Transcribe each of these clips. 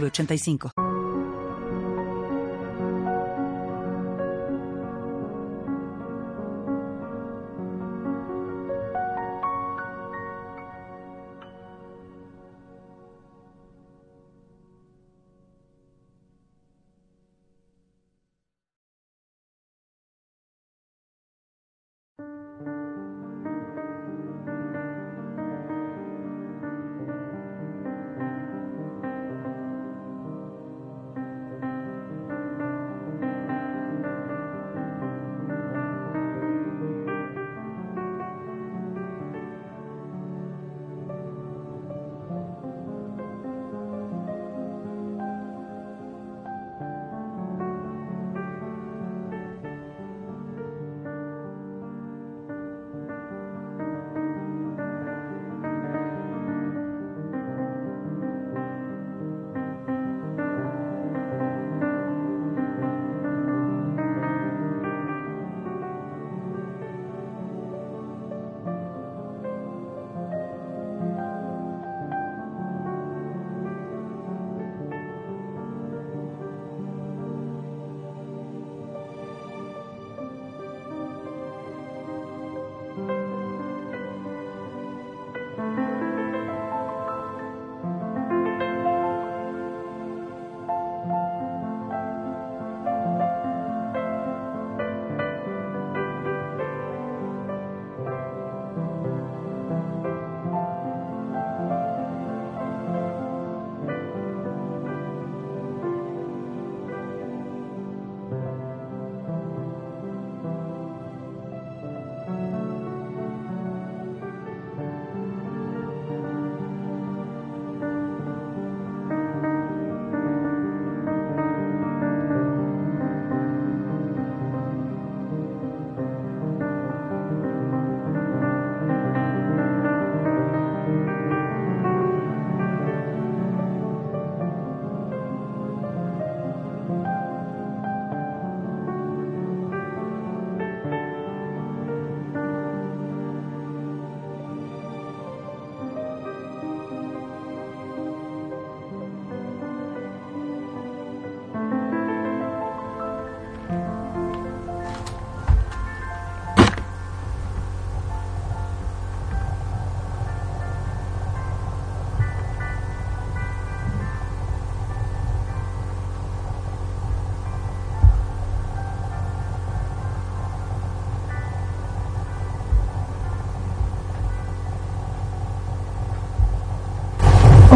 906985.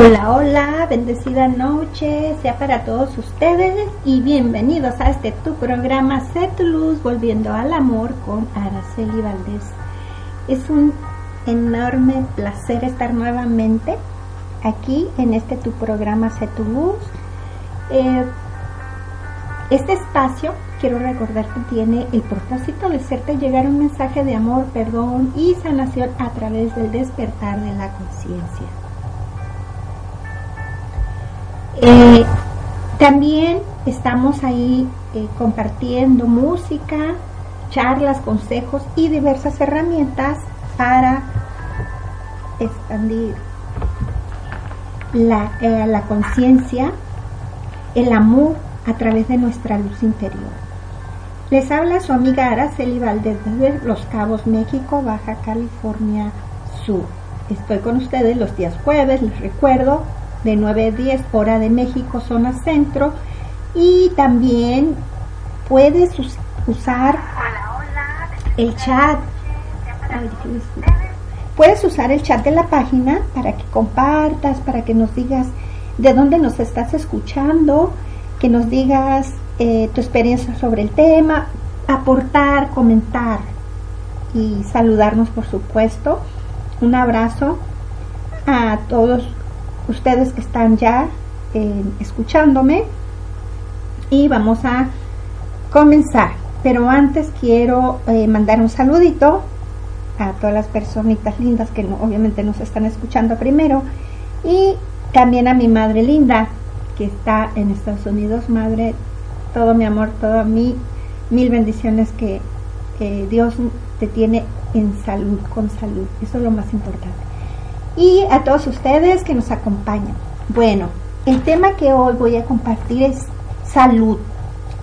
Hola, hola, bendecida noche sea para todos ustedes y bienvenidos a este tu programa Sé tu luz, volviendo al amor con Araceli Valdés. Es un enorme placer estar nuevamente aquí en este tu programa Sé tu luz. Eh, este espacio, quiero recordar que tiene el propósito de hacerte llegar un mensaje de amor, perdón y sanación a través del despertar de la conciencia. Eh, también estamos ahí eh, compartiendo música, charlas, consejos y diversas herramientas para expandir la, eh, la conciencia, el amor a través de nuestra luz interior. Les habla su amiga Araceli Valdez desde Los Cabos, México, Baja California Sur. Estoy con ustedes los días jueves, les recuerdo, de 9 a 10 hora de México, zona centro. Y también puedes usar el chat. puedes usar el chat de la página para que compartas, para que nos digas de dónde nos estás escuchando, que nos digas eh, tu experiencia sobre el tema, aportar, comentar y saludarnos por supuesto. Un abrazo a todos ustedes que están ya eh, escuchándome y vamos a comenzar. Pero antes quiero eh, mandar un saludito a todas las personitas lindas que obviamente nos están escuchando primero y también a mi madre linda que está en Estados Unidos. Madre, todo mi amor, todo mi mil bendiciones que Dios te tiene en salud, con salud. Eso es lo más importante. Y a todos ustedes que nos acompañan. Bueno, el tema que hoy voy a compartir es salud,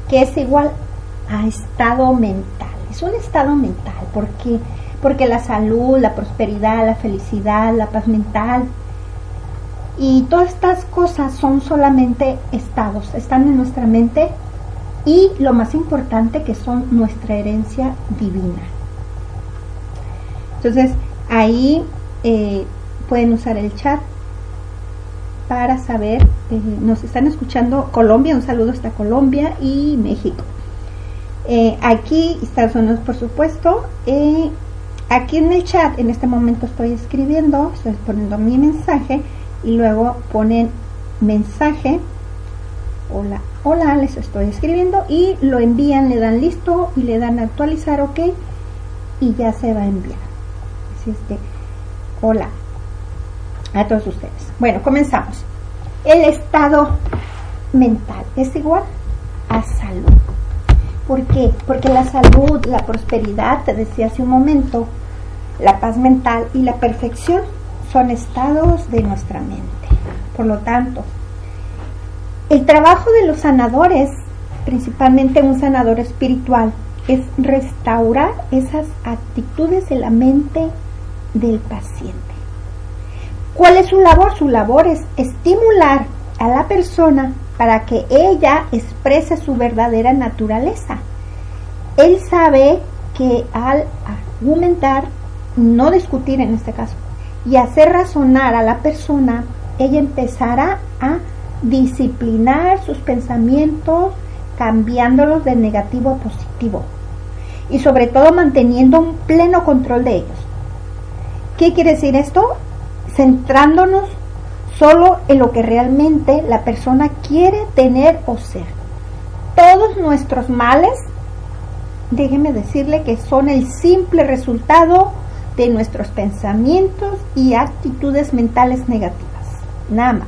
que es igual a estado mental. Es un estado mental, porque porque la salud, la prosperidad, la felicidad, la paz mental y todas estas cosas son solamente estados, están en nuestra mente y lo más importante que son nuestra herencia divina. Entonces ahí eh, pueden usar el chat para saber, eh, nos están escuchando Colombia, un saludo hasta Colombia y México. Eh, aquí Estados Unidos, por supuesto. Eh, aquí en el chat, en este momento estoy escribiendo, estoy poniendo mi mensaje y luego ponen mensaje. Hola, hola, les estoy escribiendo y lo envían, le dan listo y le dan actualizar, ok, y ya se va a enviar. Así es que, hola, a todos ustedes. Bueno, comenzamos. El estado mental es igual a salud. ¿Por qué? Porque la salud, la prosperidad, te decía hace un momento, la paz mental y la perfección son estados de nuestra mente. Por lo tanto, el trabajo de los sanadores, principalmente un sanador espiritual, es restaurar esas actitudes de la mente del paciente. ¿Cuál es su labor? Su labor es estimular a la persona para que ella exprese su verdadera naturaleza. Él sabe que al argumentar, no discutir en este caso, y hacer razonar a la persona, ella empezará a disciplinar sus pensamientos, cambiándolos de negativo a positivo y sobre todo manteniendo un pleno control de ellos. ¿Qué quiere decir esto? Centrándonos solo en lo que realmente la persona quiere tener o ser. Todos nuestros males, déjeme decirle que son el simple resultado de nuestros pensamientos y actitudes mentales negativas. Nada más.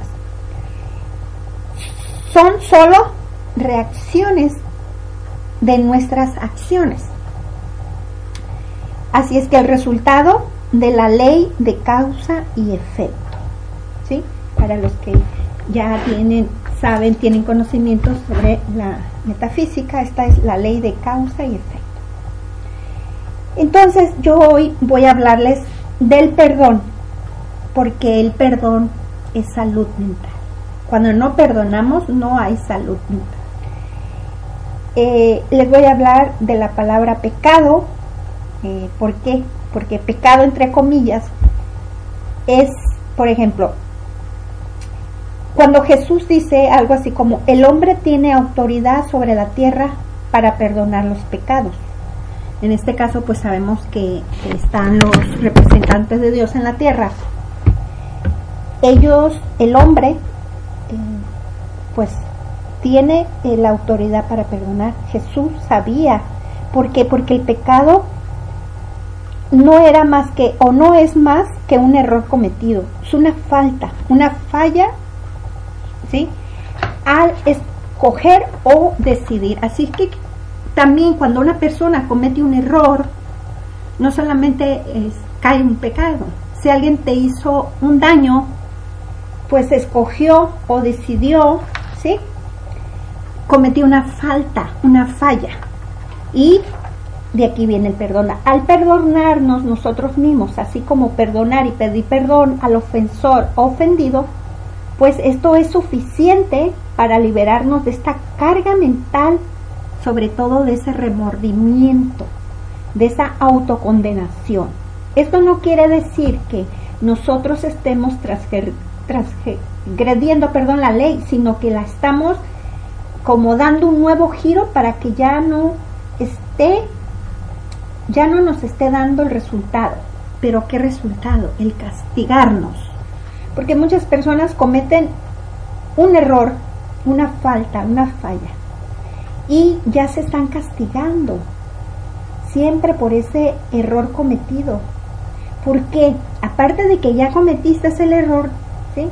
Son solo reacciones de nuestras acciones. Así es que el resultado de la ley de causa y efecto. ¿Sí? Para los que ya tienen, saben, tienen conocimientos sobre la metafísica, esta es la ley de causa y efecto. Entonces, yo hoy voy a hablarles del perdón, porque el perdón es salud mental. Cuando no perdonamos, no hay salud mental. Eh, les voy a hablar de la palabra pecado. Eh, ¿Por qué? Porque pecado entre comillas es, por ejemplo, cuando Jesús dice algo así como, el hombre tiene autoridad sobre la tierra para perdonar los pecados. En este caso, pues sabemos que, están los representantes de Dios en la tierra. Ellos, el hombre, eh, pues tiene eh, la autoridad para perdonar. Jesús sabía. ¿Por qué? Porque el pecado no era más que, o no es más que un error cometido, es una falta, una falla, ¿sí? Al escoger o decidir. Así que también cuando una persona comete un error, no solamente es, cae un pecado. Si alguien te hizo un daño, pues escogió o decidió, ¿sí? Cometió una falta, una falla. Y de aquí viene el perdón. Al perdonarnos nosotros mismos, así como perdonar y pedir perdón al ofensor o ofendido, pues esto es suficiente para liberarnos de esta carga mental, sobre todo de ese remordimiento, de esa autocondenación. Esto no quiere decir que nosotros estemos transgrediendo perdón, la ley, sino que la estamos como dando un nuevo giro para que ya no esté ya no nos esté dando el resultado. Pero ¿qué resultado? El castigarnos. Porque muchas personas cometen un error, una falta, una falla. Y ya se están castigando siempre por ese error cometido. Porque aparte de que ya cometiste el error, ¿sí?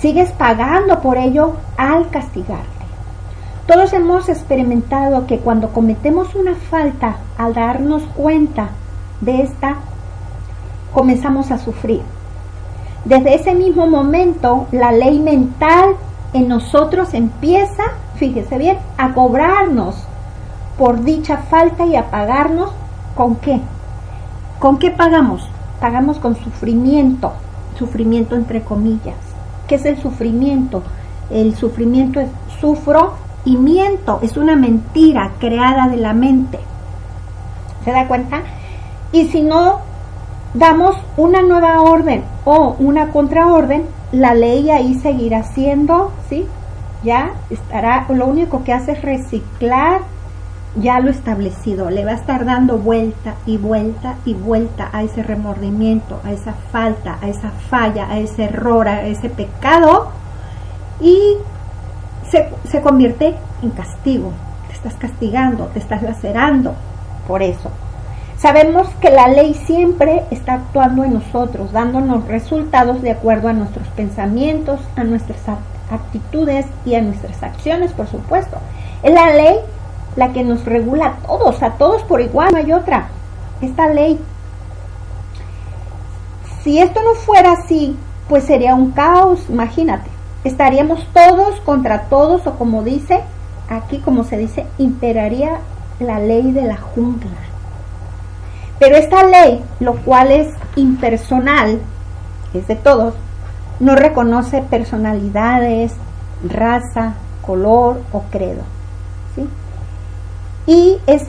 sigues pagando por ello al castigarte. Todos hemos experimentado que cuando cometemos una falta, al darnos cuenta de esta, comenzamos a sufrir. Desde ese mismo momento, la ley mental en nosotros empieza, fíjese bien, a cobrarnos por dicha falta y a pagarnos con qué? ¿Con qué pagamos? Pagamos con sufrimiento, sufrimiento entre comillas. ¿Qué es el sufrimiento? El sufrimiento es sufro y miento, es una mentira creada de la mente. ¿Se da cuenta? Y si no damos una nueva orden o una contraorden, la ley ahí seguirá siendo, ¿sí? Ya estará, lo único que hace es reciclar ya lo establecido, le va a estar dando vuelta y vuelta y vuelta a ese remordimiento, a esa falta, a esa falla, a ese error, a ese pecado y se, convierte en castigo. Te estás castigando, te estás lacerando por eso. Sabemos que la ley siempre está actuando en nosotros, dándonos resultados de acuerdo a nuestros pensamientos, a nuestras actitudes y a nuestras acciones, por supuesto. Es la ley la que nos regula a todos, a todos por igual, no hay otra. Esta ley. Si esto no fuera así, pues sería un caos, imagínate. Estaríamos todos contra todos o como dice, aquí como se dice, imperaría la ley de la jungla. Pero esta ley, lo cual es impersonal, es de todos, no reconoce personalidades, raza, color o credo y es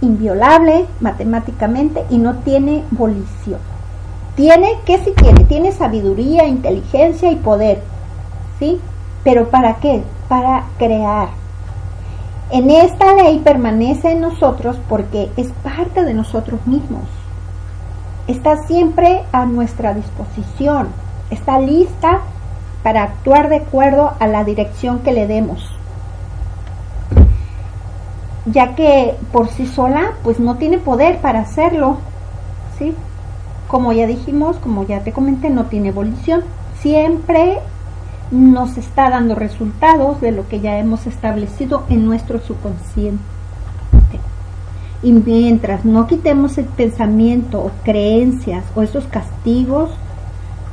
inviolable matemáticamente y no tiene volición. Tiene, ¿qué si tiene? Tiene sabiduría, inteligencia y poder, ¿sí? Pero ¿para qué? Para crear. En esta ley permanece en nosotros porque es parte de nosotros mismos. Está siempre a nuestra disposición. Está lista para actuar de acuerdo a la dirección que le demos ya que por sí sola pues no tiene poder para hacerlo, ¿sí? Como ya dijimos, como ya te comenté, no tiene evolución. Siempre nos está dando resultados de lo que ya hemos establecido en nuestro subconsciente. Y mientras no quitemos el pensamiento o creencias o esos castigos,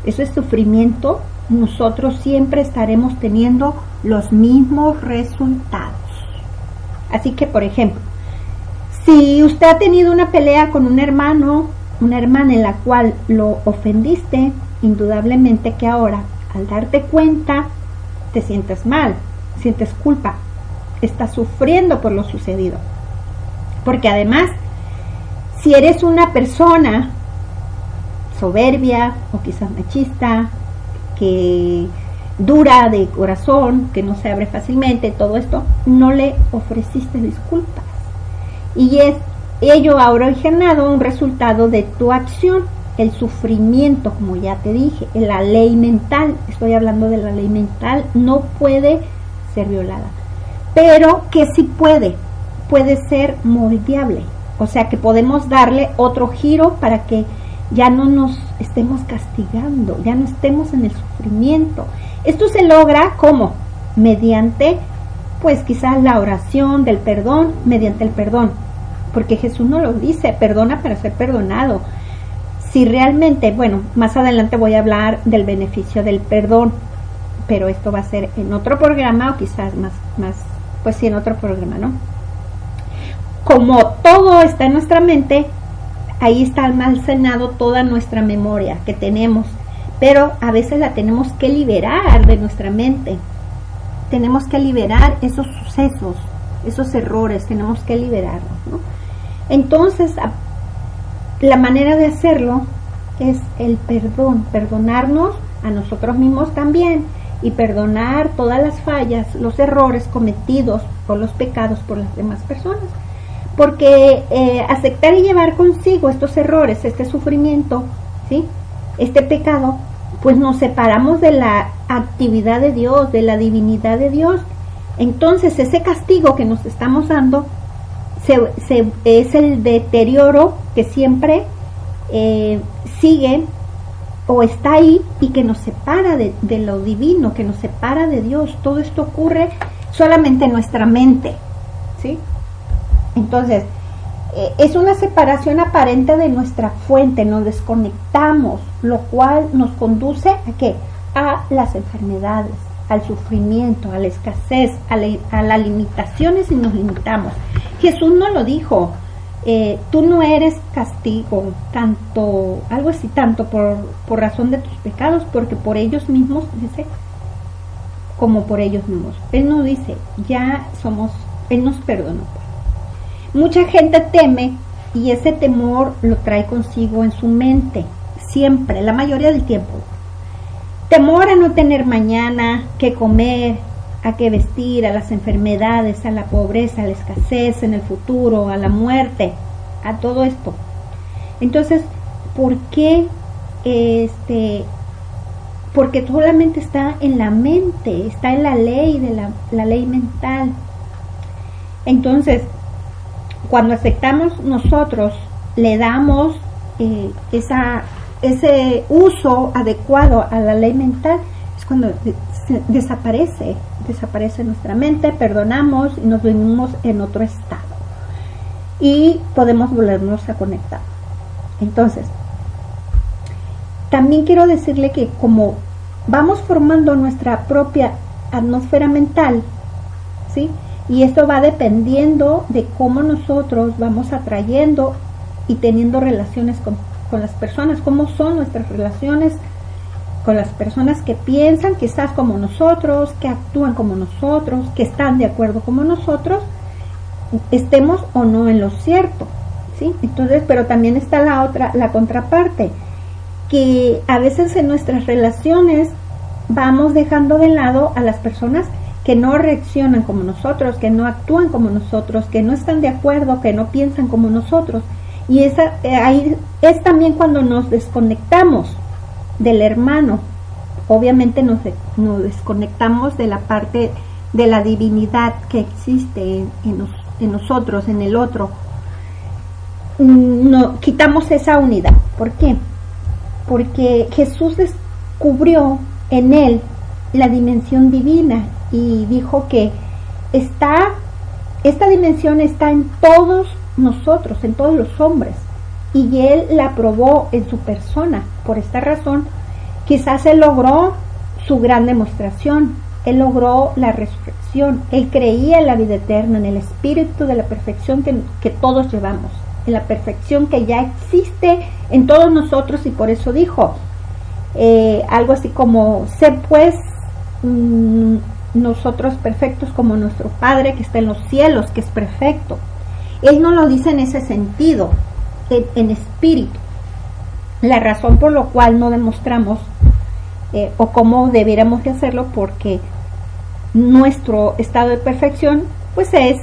ese sufrimiento, nosotros siempre estaremos teniendo los mismos resultados. Así que, por ejemplo, si usted ha tenido una pelea con un hermano, una hermana en la cual lo ofendiste, indudablemente que ahora, al darte cuenta, te sientes mal, sientes culpa, estás sufriendo por lo sucedido. Porque además, si eres una persona soberbia o quizás machista, que dura de corazón, que no se abre fácilmente, todo esto, no le ofreciste disculpas. Y es, ello ha originado un resultado de tu acción, el sufrimiento, como ya te dije, la ley mental, estoy hablando de la ley mental, no puede ser violada. Pero que sí puede, puede ser moldeable. O sea que podemos darle otro giro para que ya no nos estemos castigando, ya no estemos en el sufrimiento. Esto se logra como mediante pues quizás la oración del perdón, mediante el perdón, porque Jesús no lo dice, perdona para ser perdonado. Si realmente, bueno, más adelante voy a hablar del beneficio del perdón, pero esto va a ser en otro programa o quizás más, más, pues sí, en otro programa, ¿no? Como todo está en nuestra mente, ahí está almacenado toda nuestra memoria que tenemos, pero a veces la tenemos que liberar de nuestra mente. Tenemos que liberar esos sucesos, esos errores, tenemos que liberarlos. Entonces, la manera de hacerlo es el perdón, perdonarnos a nosotros mismos también y perdonar todas las fallas, los errores cometidos por los pecados por las demás personas porque eh, aceptar y llevar consigo estos errores, este sufrimiento, ¿sí? este pecado, pues nos separamos de la actividad de Dios, de la divinidad de Dios. Entonces ese castigo que nos estamos dando se, es el deterioro que siempre eh, sigue o está ahí y que nos separa de, lo divino, que nos separa de Dios. Todo esto ocurre solamente en nuestra mente, ¿sí? Entonces, eh, es una separación aparente de nuestra fuente, nos desconectamos, lo cual nos conduce a qué? A las enfermedades, al sufrimiento, a la escasez, a, las limitaciones y nos limitamos. Jesús no lo dijo, eh, tú no eres castigo, tanto, algo así, tanto por, por razón de tus pecados, porque por ellos mismos, dice, como por ellos mismos. Él no dice, ya somos, Él nos perdonó. Mucha gente teme y ese temor lo trae consigo en su mente, siempre, la mayoría del tiempo. Temor a no tener mañana, que comer, a qué vestir, a las enfermedades, a la pobreza, a la escasez en el futuro, a la muerte, a todo esto. Entonces, ¿por qué este porque solamente está en la mente, está en la ley de la, la ley mental. Entonces, cuando aceptamos nosotros, le damos eh, esa, ese uso adecuado a la ley mental, es cuando desaparece, desaparece nuestra mente, perdonamos y nos venimos en otro estado. Y podemos volvernos a conectar. Entonces, también quiero decirle que como vamos formando nuestra propia atmósfera mental, ¿sí? Y esto va dependiendo de cómo nosotros vamos atrayendo y teniendo relaciones con, las personas, cómo son nuestras relaciones con las personas que piensan quizás como nosotros, que actúan como nosotros, que están de acuerdo como nosotros, estemos o no en lo cierto, ¿sí? Entonces, pero también está la otra, la contraparte, que a veces en nuestras relaciones vamos dejando de lado a las personas que no reaccionan como nosotros, que no actúan como nosotros, que no están de acuerdo, que no piensan como nosotros. Y esa, eh, ahí es también cuando nos desconectamos del hermano. Obviamente nos, nos desconectamos de la parte de la divinidad que existe en, en nosotros, en el otro. No, quitamos esa unidad. ¿Por qué? Porque Jesús descubrió en él la dimensión divina y dijo que está, esta dimensión está en todos nosotros, en todos los hombres, y él la probó en su persona. Por esta razón, quizás él logró su gran demostración, él logró la resurrección, él creía en la vida eterna, en el espíritu de la perfección que, todos llevamos, en la perfección que ya existe en todos nosotros y por eso dijo eh, algo así como, sé pues mm, nosotros perfectos como nuestro Padre que está en los cielos, que es perfecto. Él no lo dice en ese sentido, en, espíritu. La razón por la cual no demostramos eh, o cómo debiéramos de hacerlo, porque nuestro estado de perfección pues es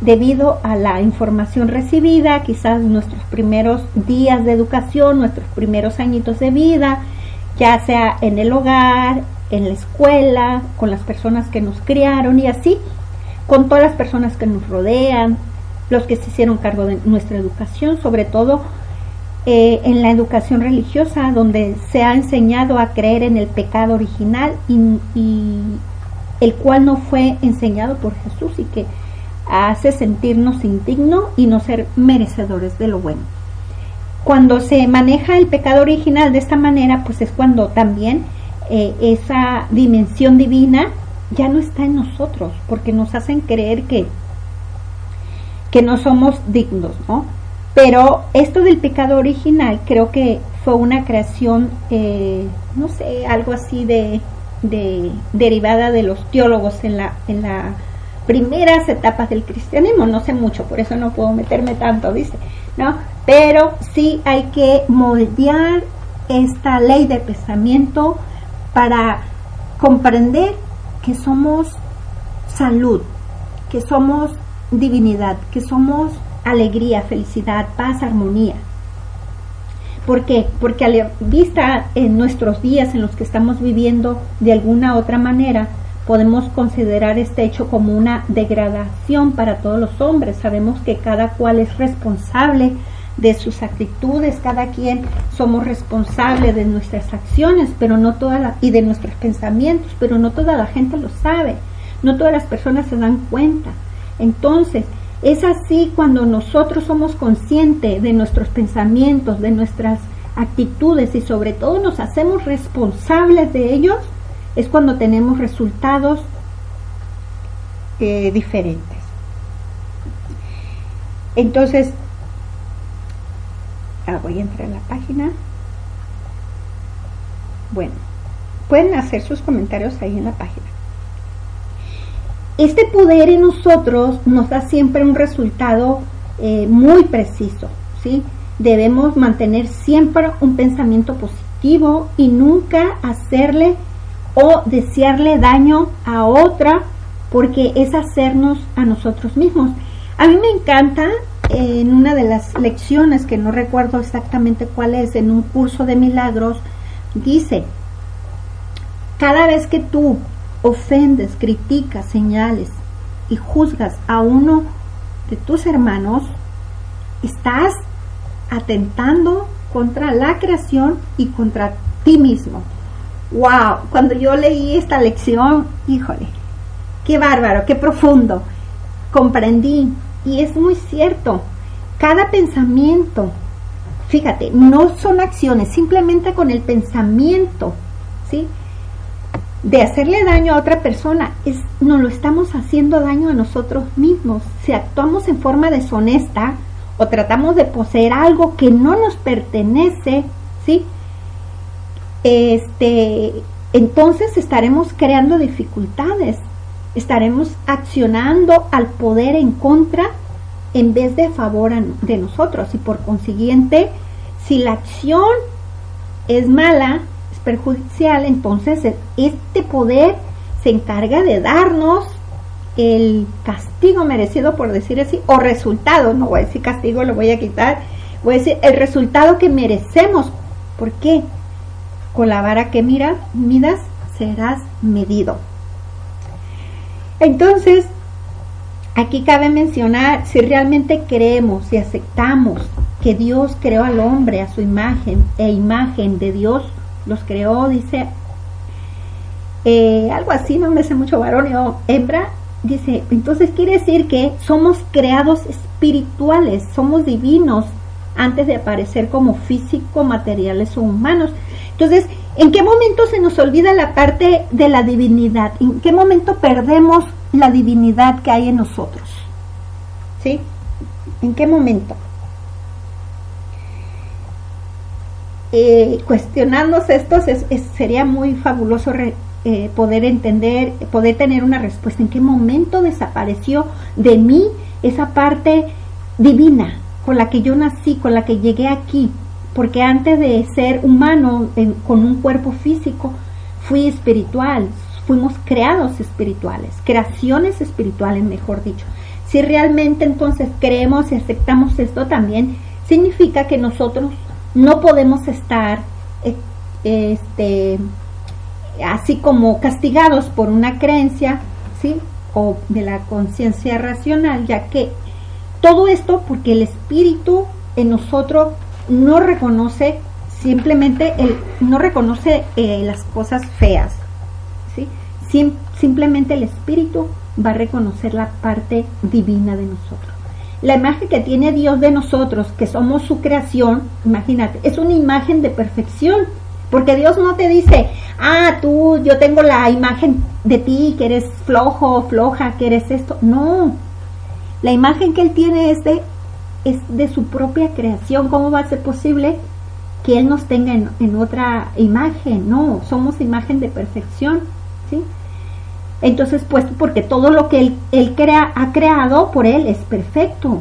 debido a la información recibida, quizás nuestros primeros días de educación, nuestros primeros añitos de vida, ya sea en el hogar, en la escuela, con las personas que nos criaron y así, con todas las personas que nos rodean, los que se hicieron cargo de nuestra educación, sobre todo eh, en la educación religiosa, donde se ha enseñado a creer en el pecado original y, el cual no fue enseñado por Jesús y que hace sentirnos indignos y no ser merecedores de lo bueno. Cuando se maneja el pecado original de esta manera, pues es cuando también eh, esa dimensión divina ya no está en nosotros, porque nos hacen creer que, que no somos dignos, ¿no? Pero esto del pecado original creo que fue una creación, eh, no sé, algo así de, de, derivada de los teólogos en la, en las primeras etapas del cristianismo. No sé mucho, por eso no puedo meterme tanto, dice, ¿no? Pero sí hay que moldear esta ley de pensamiento para comprender que somos salud, que somos divinidad, que somos alegría, felicidad, paz, armonía. ¿Por qué? Porque a la vista en nuestros días en los que estamos viviendo de alguna otra manera, podemos considerar este hecho como una degradación para todos los hombres. Sabemos que cada cual es responsable de sus actitudes, cada quien somos responsables de nuestras acciones, pero no toda y de nuestros pensamientos, pero no toda la gente lo sabe, no todas las personas se dan cuenta. Entonces, es así cuando nosotros somos conscientes de nuestros pensamientos, de nuestras actitudes y sobre todo nos hacemos responsables de ellos, es cuando tenemos resultados eh, diferentes. Entonces, ah, voy a entrar a la página. Bueno, pueden hacer sus comentarios ahí en la página. Este poder en nosotros nos da siempre un resultado eh, muy preciso, ¿sí? Debemos mantener siempre un pensamiento positivo y nunca hacerle o desearle daño a otra porque es hacernos a nosotros mismos. A mí me encanta en una de las lecciones que no recuerdo exactamente cuál es, en un curso de milagros, dice, cada vez que tú ofendes, criticas, señales y juzgas a uno de tus hermanos, estás atentando contra la creación y contra ti mismo. ¡Wow! Cuando yo leí esta lección, híjole, qué bárbaro, qué profundo. Comprendí. Y es muy cierto. Cada pensamiento, fíjate, no son acciones, simplemente con el pensamiento, ¿sí? De hacerle daño a otra persona, es, nos lo estamos haciendo daño a nosotros mismos. Si actuamos en forma deshonesta o tratamos de poseer algo que no nos pertenece, ¿sí? Este, entonces estaremos creando dificultades, estaremos accionando al poder en contra en vez de a favor de nosotros y por consiguiente, si la acción es mala, perjudicial, entonces este poder se encarga de darnos el castigo merecido, por decir así, o resultado, no voy a decir castigo, lo voy a quitar, voy a decir el resultado que merecemos. ¿Por qué? Con la vara que miras, midas, serás medido. Entonces, aquí cabe mencionar si realmente creemos y aceptamos que Dios creó al hombre a su imagen e imagen de Dios, los creó, dice, eh, algo así, no me sé mucho varón o hembra, dice, entonces quiere decir que somos creados espirituales, somos divinos antes de aparecer como físico, materiales o humanos. Entonces, ¿en qué momento se nos olvida la parte de la divinidad? ¿En qué momento perdemos la divinidad que hay en nosotros? ¿Sí? ¿En qué momento? Eh, cuestionarnos estos sería muy fabuloso eh, poder entender, poder tener una respuesta. ¿En qué momento desapareció de mí esa parte divina con la que yo nací, con la que llegué aquí? Porque antes de ser humano con un cuerpo físico, fui espiritual, fuimos creados espirituales, creaciones espirituales, mejor dicho. Si realmente entonces creemos y aceptamos esto también, significa que nosotros no podemos estar eh, este, así como castigados por una creencia, ¿sí? O de la conciencia racional, ya que todo esto porque el espíritu en nosotros no reconoce simplemente el, no reconoce eh, las cosas feas, ¿sí? simplemente el espíritu va a reconocer la parte divina de nosotros la imagen que tiene Dios de nosotros, que somos su creación, imagínate, es una imagen de perfección. Porque Dios no te dice, ah, tú, yo tengo la imagen de ti, que eres flojo, floja, que eres esto. No, la imagen que Él tiene es de, es de su propia creación. ¿Cómo va a ser posible que Él nos tenga en, en otra imagen? No, somos imagen de perfección. ¿sí? Entonces, pues porque todo lo que él, crea, ha creado por él es perfecto.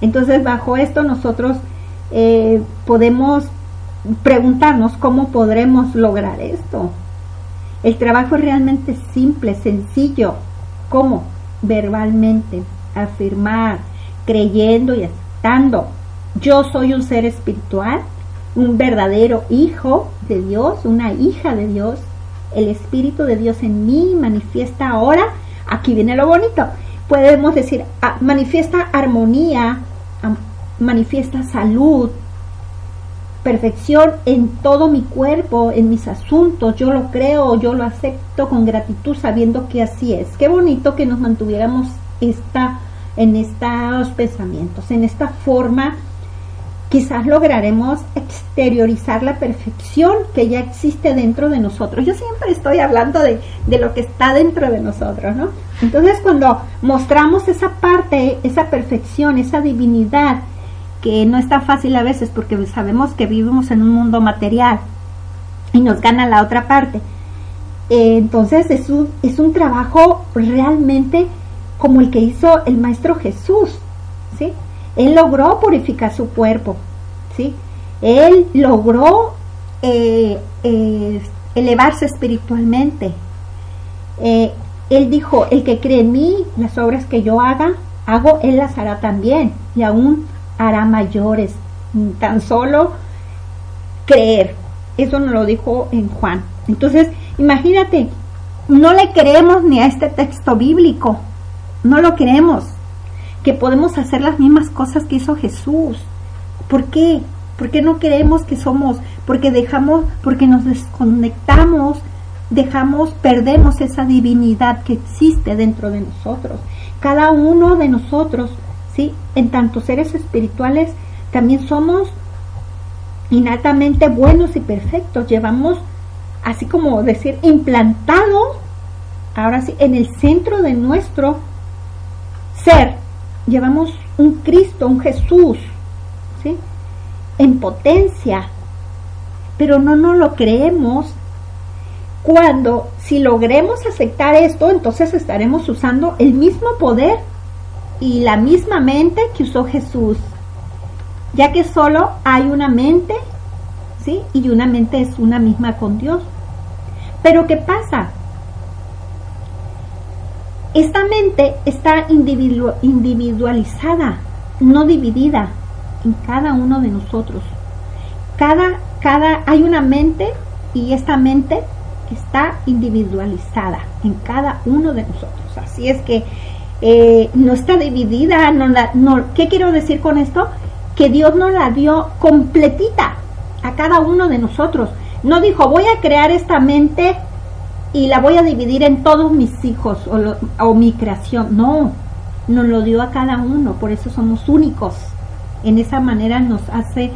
Entonces, bajo esto nosotros eh, podemos preguntarnos cómo podremos lograr esto. El trabajo es realmente simple, sencillo. ¿Cómo? Verbalmente, afirmar, creyendo y aceptando. Yo soy un ser espiritual un verdadero hijo de Dios, una hija de Dios. El Espíritu de Dios en mí manifiesta ahora, aquí viene lo bonito, podemos decir, ah, manifiesta armonía, manifiesta salud, perfección en todo mi cuerpo, en mis asuntos. Yo lo creo, yo lo acepto con gratitud sabiendo que así es. Qué bonito que nos mantuviéramos esta, en estos pensamientos, en esta forma. Quizás lograremos exteriorizar la perfección que ya existe dentro de nosotros. Yo siempre estoy hablando de, de lo que está dentro de nosotros, ¿no? Entonces cuando mostramos esa parte, esa perfección, esa divinidad, que no está fácil a veces porque sabemos que vivimos en un mundo material y nos gana la otra parte. Eh, entonces es un, es un trabajo realmente como el que hizo el Maestro Jesús, ¿sí? Él logró purificar su cuerpo, ¿sí? Él logró eh, eh, elevarse espiritualmente. él dijo, el que cree en mí, las obras que yo haga, hago, él las hará también. Y aún hará mayores. Tan solo creer. Eso nos lo dijo en Juan. Entonces, imagínate, no le creemos ni a este texto bíblico. No lo creemos. Podemos hacer las mismas cosas que hizo Jesús. ¿Por qué? Porque no creemos que somos, porque dejamos, porque nos desconectamos, dejamos, perdemos esa divinidad que existe dentro de nosotros. Cada uno de nosotros en tanto seres espirituales también somos innatamente buenos y perfectos. Llevamos, así como decir, implantado, ahora sí, en el centro de nuestro ser, llevamos un Cristo, un Jesús, ¿sí? En potencia, pero no nos lo creemos. Cuando, si logremos aceptar esto, entonces estaremos usando el mismo poder y la misma mente que usó Jesús, ya que solo hay una mente, ¿sí? Y una mente es una misma con Dios. Pero ¿qué pasa? Esta mente está individualizada, no dividida en cada uno de nosotros. Cada, cada, hay una mente y esta mente está individualizada en cada uno de nosotros. Así es que eh, no está dividida, no la, no, ¿qué quiero decir con esto? Que Dios nos la dio completita a cada uno de nosotros. No dijo, voy a crear esta mente y la voy a dividir en todos mis hijos o, o mi creación. No, nos lo dio a cada uno, por eso somos únicos. En esa manera nos hace,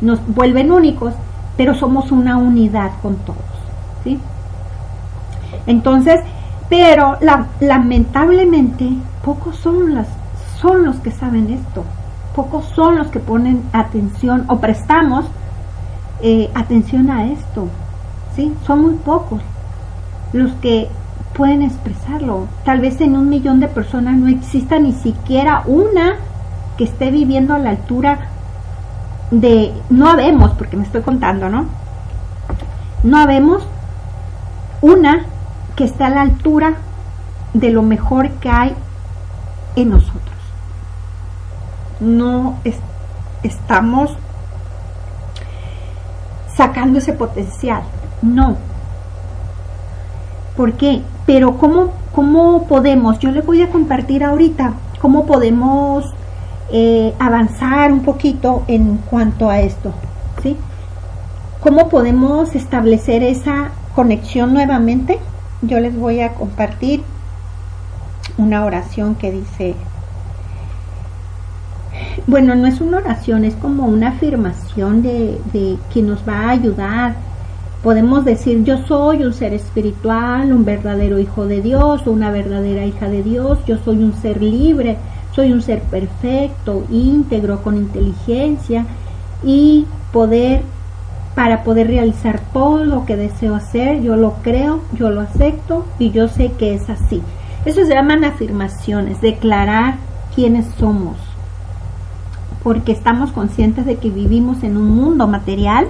nos vuelven únicos, pero somos una unidad con todos. ¿sí? Entonces, pero lamentablemente pocos son, las, son los que saben esto, pocos son los que ponen atención o prestamos eh, atención a esto, ¿sí? Son muy pocos los que pueden expresarlo. Tal vez en un millón de personas no exista ni siquiera una que esté viviendo a la altura de, no habemos, porque me estoy contando, ¿no? No habemos una que esté a la altura de lo mejor que hay en nosotros. No estamos sacando ese potencial, no. ¿Por qué? Pero ¿cómo, cómo podemos? Yo les voy a compartir ahorita cómo podemos eh, avanzar un poquito en cuanto a esto, ¿sí? ¿Cómo podemos establecer esa conexión nuevamente? yo les voy a compartir una oración que dice, bueno, no es una oración, es como una afirmación de, de que nos va a ayudar. Podemos decir, yo soy un ser espiritual, un verdadero hijo de Dios una verdadera hija de Dios, yo soy un ser libre, soy un ser perfecto, íntegro, con inteligencia y poder para poder realizar todo lo que deseo hacer. Yo lo creo, yo lo acepto y yo sé que es así. Eso se llaman afirmaciones, declarar quiénes somos. Porque estamos conscientes de que vivimos en un mundo material,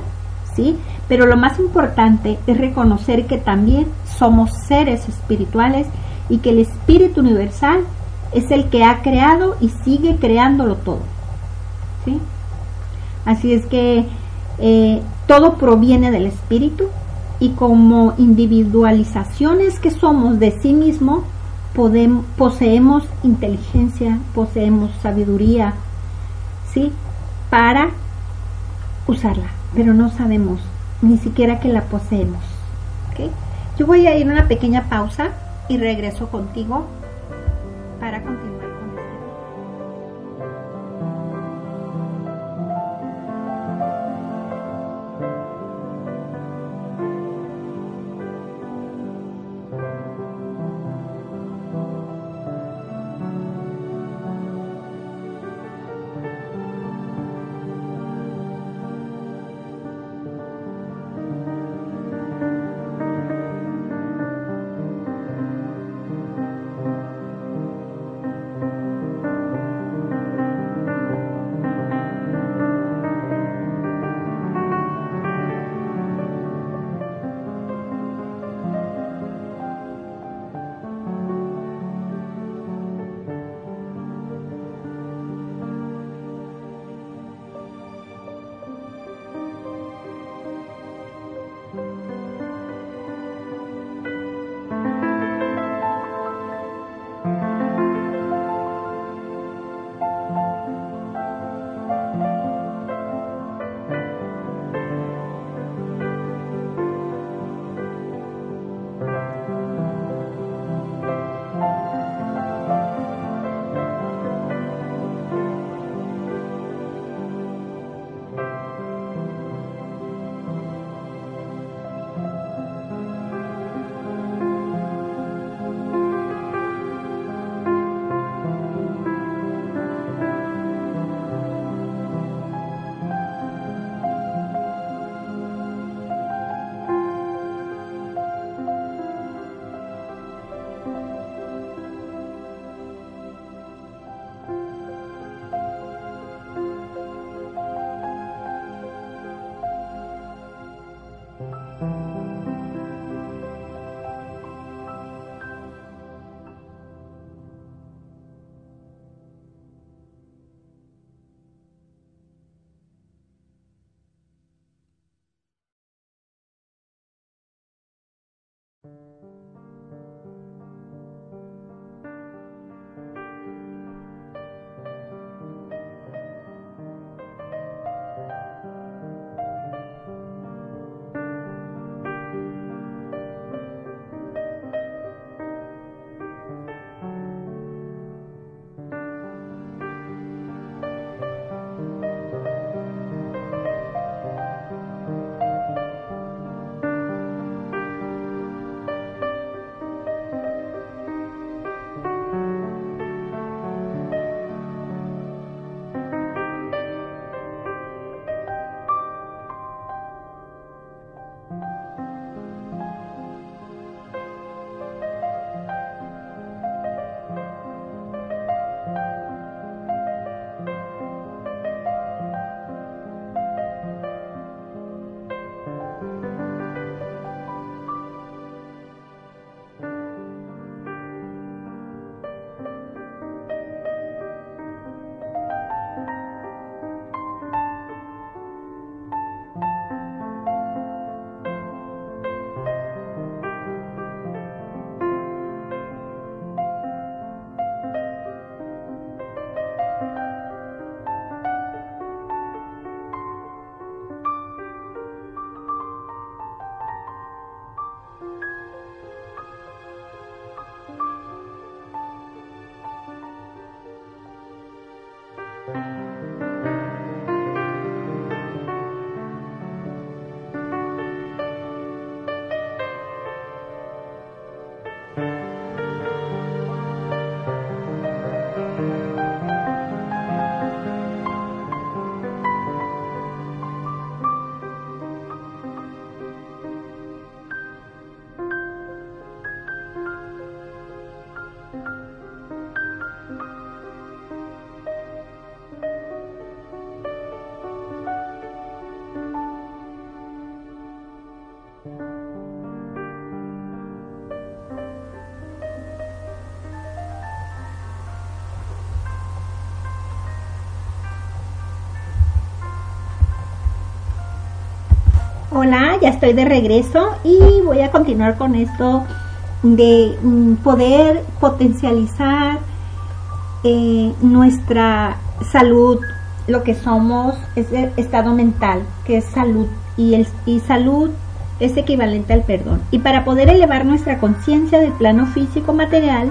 ¿sí? Pero lo más importante es reconocer que también somos seres espirituales y que el espíritu universal es el que ha creado y sigue creándolo todo. ¿Sí? Así es que Eh, todo proviene del espíritu y como individualizaciones que somos de sí mismo, poseemos inteligencia, poseemos sabiduría, ¿sí? Para usarla, pero no sabemos ni siquiera que la poseemos. Yo voy a ir a una pequeña pausa y regreso contigo para continuar. Hola, ya estoy de regreso y voy a continuar con esto de mm, poder potencializar eh, nuestra salud, lo que somos es el estado mental, que es salud, y, el, y salud es equivalente al perdón. Y para poder elevar nuestra conciencia del plano físico material,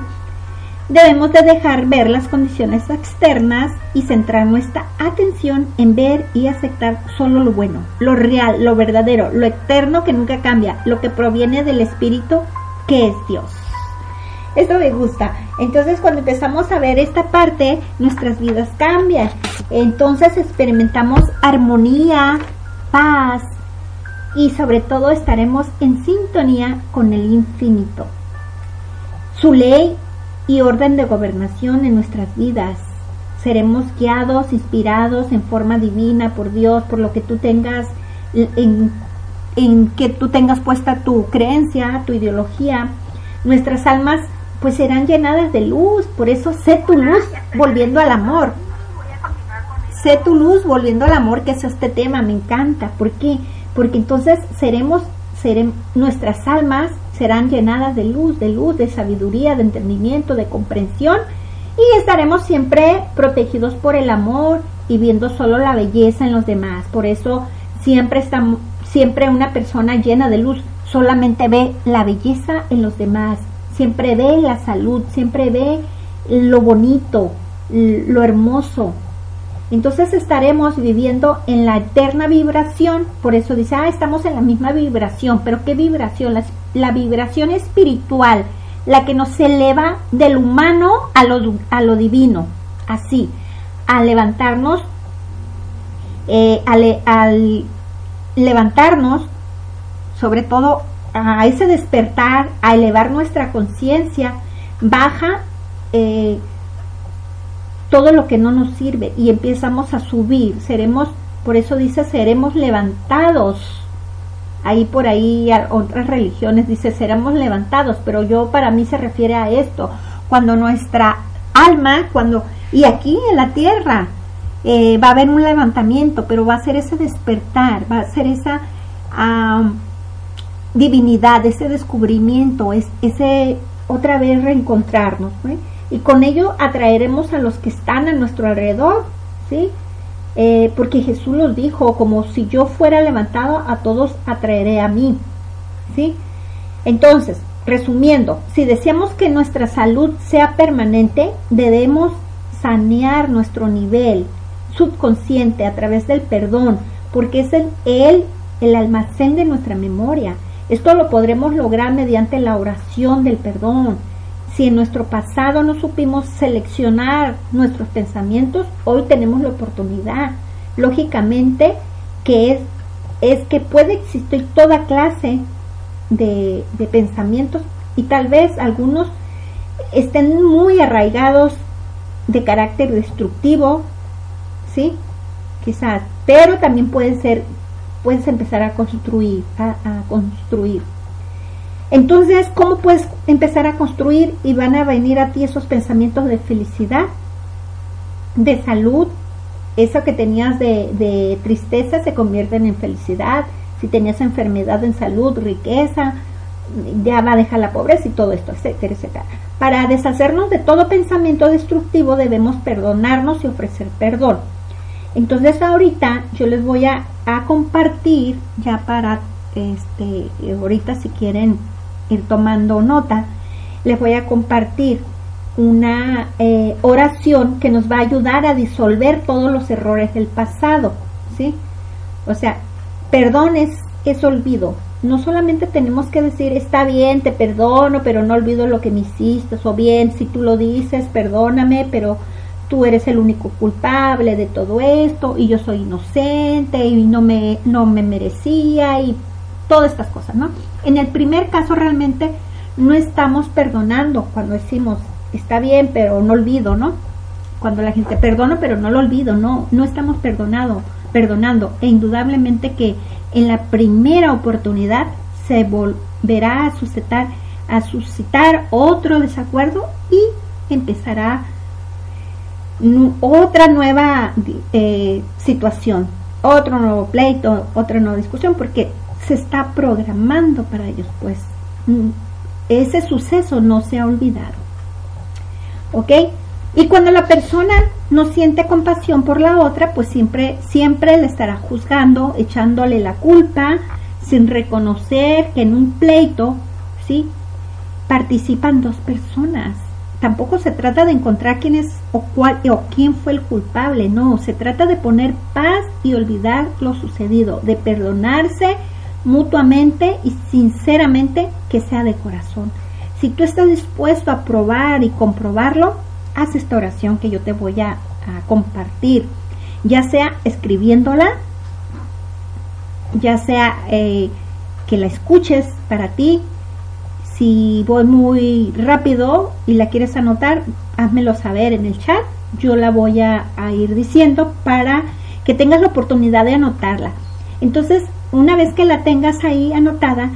debemos de dejar ver las condiciones externas y centrar nuestra atención en ver y aceptar solo lo bueno, lo real, lo verdadero, lo eterno que nunca cambia, lo que proviene del espíritu que es Dios. Esto me gusta. Entonces cuando empezamos a ver esta parte, nuestras vidas cambian. Entonces experimentamos armonía, paz y sobre todo estaremos en sintonía con el infinito. Su ley y orden de gobernación en nuestras vidas. Seremos guiados, inspirados en forma divina por Dios, por lo que tú tengas en, en que tú tengas puesta tu creencia, tu ideología. Nuestras almas pues serán llenadas de luz, por eso sé tu luz volviendo al amor. Sé tu luz volviendo al amor, que es este tema, me encanta. ¿Por qué? Porque entonces seremos, seremos, nuestras almas serán llenadas de luz, de luz, de sabiduría, de entendimiento, de comprensión y estaremos siempre protegidos por el amor y viendo solo la belleza en los demás. Por eso siempre estamos, siempre una persona llena de luz solamente ve la belleza en los demás, siempre ve la salud, siempre ve lo bonito, lo hermoso. Entonces estaremos viviendo en la eterna vibración, por eso dice, ah, estamos en la misma vibración, pero ¿qué vibración? La, vibración espiritual, la que nos eleva del humano a lo, a lo divino, así, al levantarnos, eh, al levantarnos, sobre todo a ese despertar, a elevar nuestra conciencia, baja eh, todo lo que no nos sirve y empezamos a subir. Seremos, por eso dice, seremos levantados. Ahí por ahí otras religiones dice, seremos levantados, pero yo para mí se refiere a esto, cuando nuestra alma, cuando, y aquí en la tierra, eh, va a haber un levantamiento, pero va a ser ese despertar, va a ser esa divinidad, ese descubrimiento, es, ese otra vez reencontrarnos, y con ello atraeremos a los que están a nuestro alrededor, ¿sí? Eh, porque Jesús nos dijo, como si yo fuera levantado, a todos atraeré a mí, ¿sí? Entonces, resumiendo, si deseamos que nuestra salud sea permanente, debemos sanear nuestro nivel subconsciente a través del perdón, porque es el, el, el almacén de nuestra memoria. Esto lo podremos lograr mediante la oración del perdón. Si en nuestro pasado no supimos seleccionar nuestros pensamientos, hoy tenemos la oportunidad. Lógicamente que es, es que puede existir toda clase de, de pensamientos y tal vez algunos estén muy arraigados de carácter destructivo, ¿sí? Quizás, pero también pueden ser puedes empezar a construir, a, construir. Entonces, ¿cómo puedes empezar a construir y van a venir a ti esos pensamientos de felicidad, de salud? Eso que tenías de, tristeza se convierten en felicidad. Si tenías enfermedad en salud, riqueza, ya va a dejar la pobreza y todo esto, etcétera, etcétera. Para deshacernos de todo pensamiento destructivo debemos perdonarnos y ofrecer perdón. Entonces ahorita yo les voy a, compartir ya para este ahorita si quieren ir tomando nota les voy a compartir una eh, oración que nos va a ayudar a disolver todos los errores del pasado sí o sea perdón es, es olvido no solamente tenemos que decir está bien te perdono pero no olvido lo que me hiciste o bien si tú lo dices perdóname pero tú eres el único culpable de todo esto y yo soy inocente y no me, no me merecía y todas estas cosas, ¿no? En el primer caso realmente no estamos perdonando cuando decimos está bien pero no olvido, ¿no? Cuando la gente perdona pero no lo olvido, no, no estamos perdonado, perdonando e indudablemente que en la primera oportunidad se volverá a suscitar, a suscitar otro desacuerdo y empezará otra nueva eh, situación, otro nuevo pleito, otra nueva discusión, porque se está programando para ellos, pues mm, ese suceso no se ha olvidado. ¿Ok? Y cuando la persona no siente compasión por la otra, pues siempre, siempre le estará juzgando, echándole la culpa, sin reconocer que en un pleito, ¿sí? Participan dos personas. Tampoco se trata de encontrar quién es o cuál o quién fue el culpable, no, se trata de poner paz y olvidar lo sucedido, de perdonarse mutuamente y sinceramente que sea de corazón. Si tú estás dispuesto a probar y comprobarlo, haz esta oración que yo te voy a, compartir, ya sea escribiéndola, ya sea eh, que la escuches para ti. Si voy muy rápido y la quieres anotar, házmelo saber en el chat. Yo la voy a ir diciendo para que tengas la oportunidad de anotarla. Entonces, una vez que la tengas ahí anotada,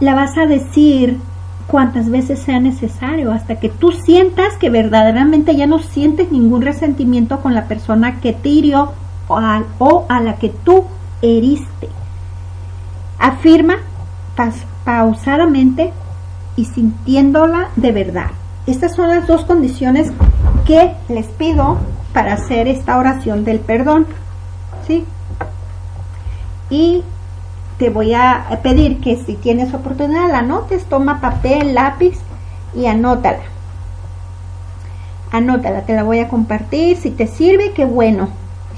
la vas a decir cuantas veces sea necesario, hasta que tú sientas que verdaderamente ya no sientes ningún resentimiento con la persona que te hirió o a, o a la que tú heriste. Afirma pausadamente y sintiéndola de verdad. Estas son las dos condiciones que les pido para hacer esta oración del perdón. ¿Sí? Y te voy a pedir que si tienes oportunidad la anotes, toma papel, lápiz y anótala. Anótala, te la voy a compartir. Si te sirve, qué bueno.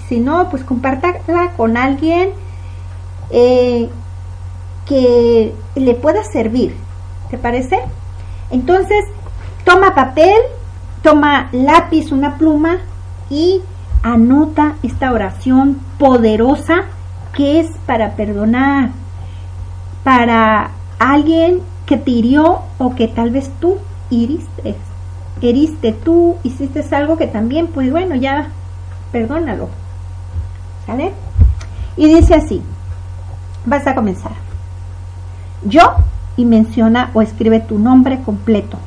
Si no, pues compártala con alguien eh, que le pueda servir. ¿Te parece? Entonces, toma papel, toma lápiz, una pluma y anota esta oración poderosa que es para perdonar, para alguien que te hirió o que tal vez tú hiriste, heriste tú, hiciste algo que también, pues bueno, ya perdónalo. ¿Sale? Y dice así, vas a comenzar. Yo, y menciona o escribe tu nombre completo.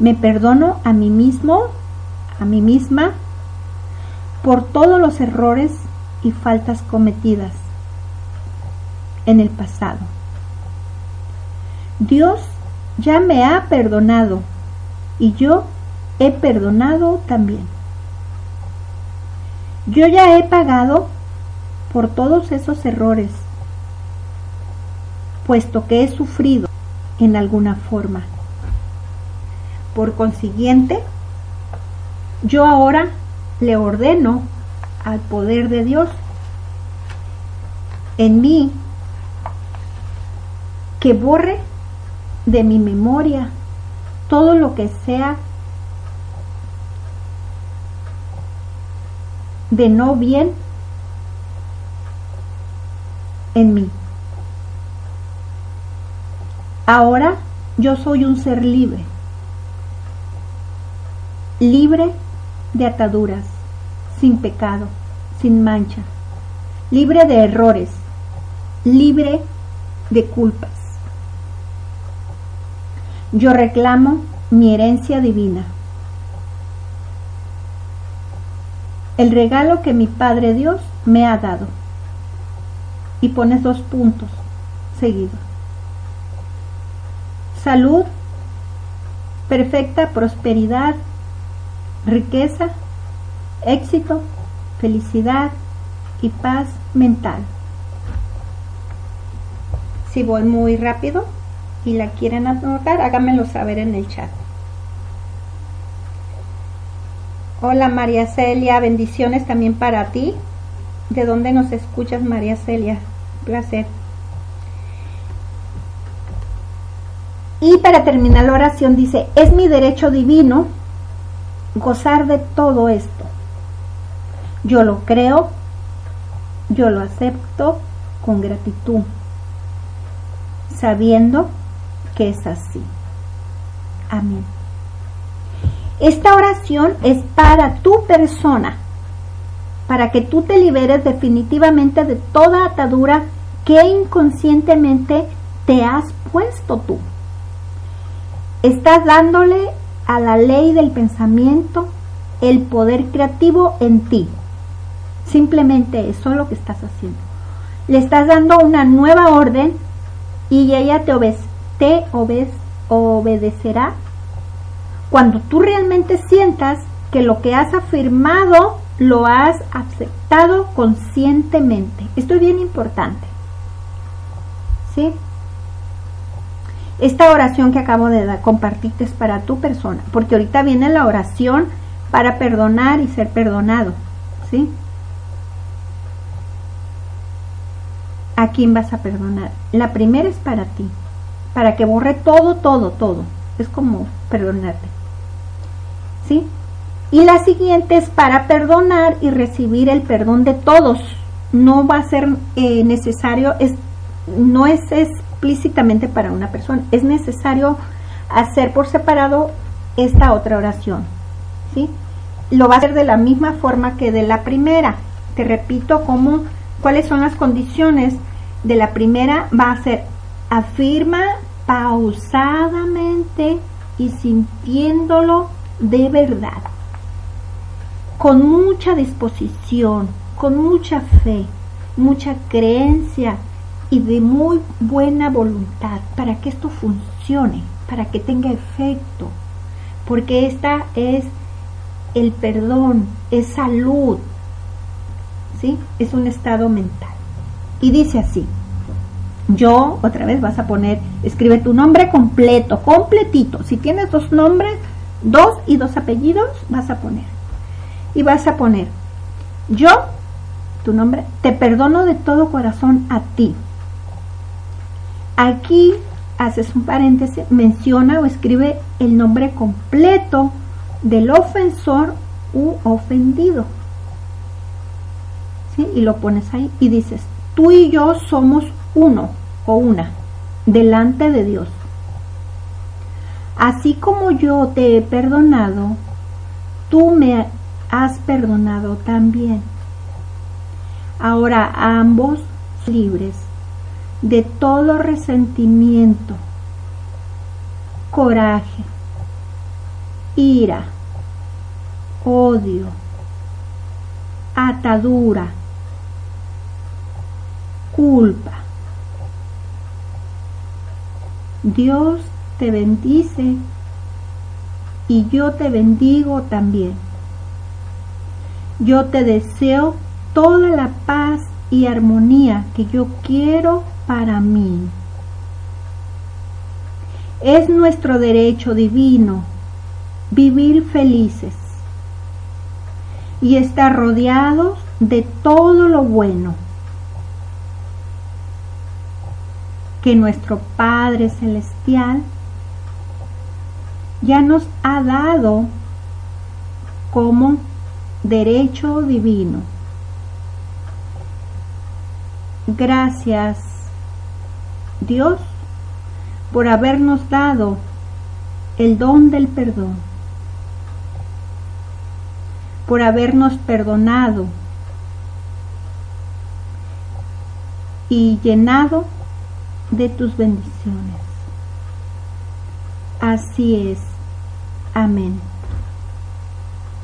Me perdono a mí mismo, a mí misma, por todos los errores y faltas cometidas en el pasado. Dios ya me ha perdonado y yo he perdonado también. Yo ya he pagado por todos esos errores, puesto que he sufrido en alguna forma. Por consiguiente, yo ahora le ordeno al poder de Dios en mí que borre de mi memoria todo lo que sea de no bien en mí. Ahora yo soy un ser libre, libre de ataduras sin pecado, sin mancha, libre de errores, libre de culpas. Yo reclamo mi herencia divina, el regalo que mi Padre Dios me ha dado. Y pones dos puntos seguidos. Salud, perfecta prosperidad, riqueza éxito, felicidad y paz mental. Si voy muy rápido y la quieren anotar, háganmelo saber en el chat. Hola María Celia, bendiciones también para ti. ¿De dónde nos escuchas María Celia? placer. Y para terminar la oración dice, es mi derecho divino gozar de todo esto yo lo creo, yo lo acepto con gratitud, sabiendo que es así. Amén. Esta oración es para tu persona, para que tú te liberes definitivamente de toda atadura que inconscientemente te has puesto tú. Estás dándole a la ley del pensamiento el poder creativo en ti. Simplemente eso es lo que estás haciendo. le estás dando una nueva orden y ella te, te obedecerá cuando tú realmente sientas que lo que has afirmado lo has aceptado conscientemente. Esto es bien importante. ¿Sí? Esta oración que acabo de compartirte es para tu persona, porque ahorita viene la oración para perdonar y ser perdonado. ¿Sí? ¿A quién vas a perdonar? La primera es para ti, para que borre todo, todo, todo. Es como perdonarte. ¿Sí? Y la siguiente es para perdonar y recibir el perdón de todos. No va a ser eh, necesario, es, no es explícitamente para una persona, es necesario hacer por separado esta otra oración. ¿sí? Lo va a hacer de la misma forma que de la primera. Te repito cómo, cuáles son las condiciones de la primera. Va a ser afirma pausadamente y sintiéndolo de verdad. Con mucha disposición, con mucha fe, mucha creencia y de muy buena voluntad para que esto funcione, para que tenga efecto, porque esta es el perdón, es salud, Es un estado mental. Y dice así, yo, otra vez vas a poner, escribe tu nombre completo, completito. Si tienes dos nombres, dos y dos apellidos, vas a poner y vas a poner, yo, tu nombre, te perdono de todo corazón a ti. Aquí haces un paréntesis, menciona o escribe el nombre completo del ofensor u ofendido. Y lo pones ahí y dices, tú y yo somos uno o una delante de Dios. Así como yo te he perdonado, tú me has perdonado también. Ahora ambos libres de todo resentimiento, coraje, ira, odio, atadura, culpa. Dios te bendice y yo te bendigo también. Yo te deseo toda la paz y armonía que yo quiero para mí. Es nuestro derecho divino vivir felices y estar rodeados de todo lo bueno que nuestro Padre Celestial ya nos ha dado como derecho divino. Gracias, Dios, por habernos dado el don del perdón, por habernos perdonado y llenado de tus bendiciones. Así es. Amén.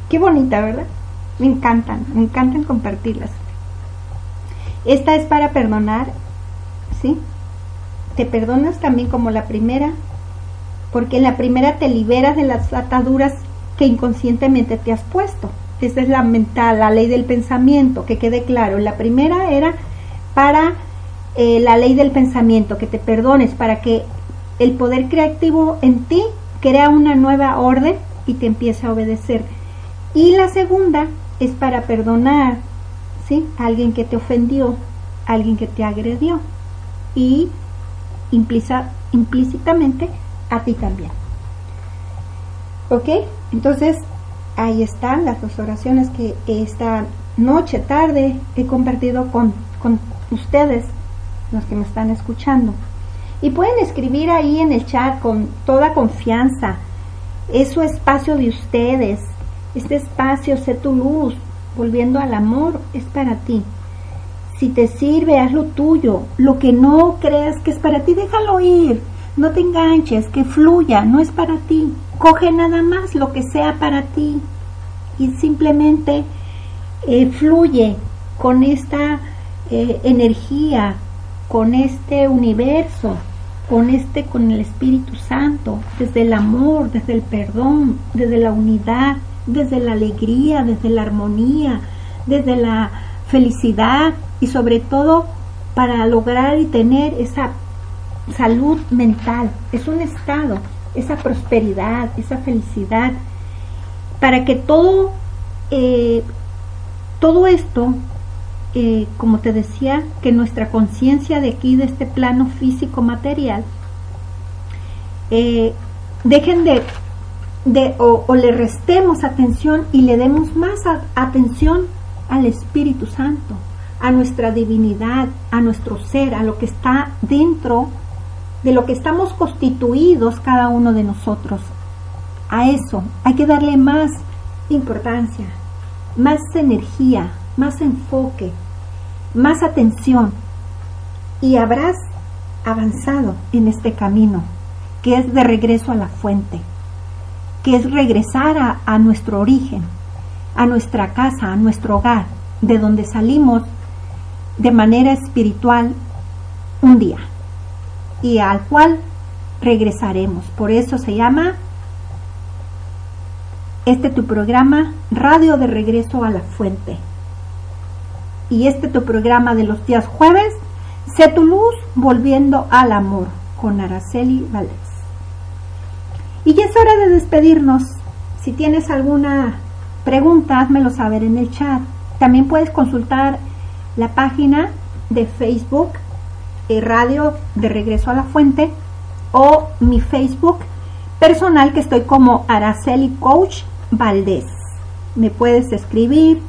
Qué bonita, ¿verdad? Me encantan, me encantan compartirlas. Esta es para perdonar, ¿sí? Te perdonas también como la primera, porque en la primera te liberas de las ataduras que inconscientemente te has puesto. Esa es la mental, la ley del pensamiento, que quede claro. La primera era para eh, la ley del pensamiento, que te perdones, para que el poder creativo en ti crea una nueva orden y te empiece a obedecer. Y la segunda es para perdonar, ¿sí? alguien que te ofendió, alguien que te agredió y implícitamente a ti también. ¿Ok? Entonces, ahí están las dos oraciones que esta noche, tarde, he compartido con, con ustedes, los que me están escuchando. Y pueden escribir ahí en el chat con toda confianza. Es espacio de ustedes. Este espacio, sé tu luz, volviendo al amor, es para ti. Si te sirve, haz lo tuyo. Lo que no creas que es para ti, déjalo ir. No te enganches, que fluya, no es para ti. Coge nada más lo que sea para ti y simplemente eh, fluye con esta eh, energía con este universo, con este, con el Espíritu Santo, desde el amor, desde el perdón, desde la unidad, desde la alegría, desde la armonía, desde la felicidad y sobre todo para lograr y tener esa salud mental. Es un estado, esa prosperidad, esa felicidad, para que todo, eh, todo esto eh, como te decía, que nuestra conciencia de aquí, de este plano físico material, eh, dejen de, de o, le restemos atención y le demos más atención al Espíritu Santo, a nuestra divinidad, a nuestro ser, a lo que está dentro de lo que estamos constituidos cada uno de nosotros. A eso hay que darle más importancia, más energía, más enfoque, más atención y habrás avanzado en este camino, que es de regreso a la fuente, que es regresar a, nuestro origen, a nuestra casa, a nuestro hogar, de donde salimos de manera espiritual un día y al cual regresaremos. Por eso se llama este tu programa Radio de Regreso a la Fuente. Y este tu programa de los días jueves, Sé tu luz volviendo al amor con Araceli Valdés. Y ya es hora de despedirnos. Si tienes alguna pregunta, házmelo saber en el chat. También puedes consultar la página de Facebook, eh, Radio de Regreso a la Fuente, o mi Facebook personal que estoy como Araceli Coach Valdés. Me puedes escribir,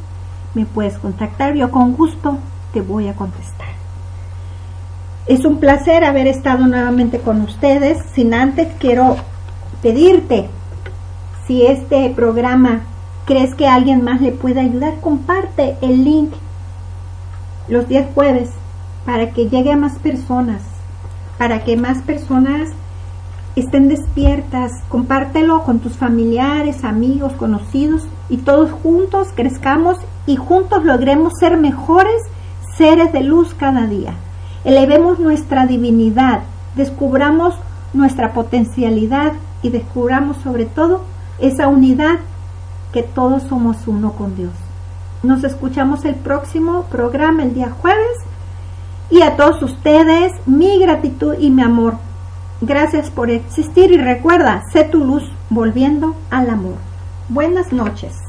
me puedes contactar, yo con gusto te voy a contestar. Es un placer haber estado nuevamente con ustedes. Sin antes quiero pedirte, si este programa crees que alguien más le puede ayudar, comparte el link los días jueves para que llegue a más personas, para que más personas estén despiertas, compártelo con tus familiares, amigos, conocidos y todos juntos crezcamos y juntos logremos ser mejores seres de luz cada día. Elevemos nuestra divinidad, descubramos nuestra potencialidad y descubramos sobre todo esa unidad que todos somos uno con Dios. Nos escuchamos el próximo programa el día jueves y a todos ustedes mi gratitud y mi amor. Gracias por existir y recuerda, sé tu luz volviendo al amor. Buenas noches.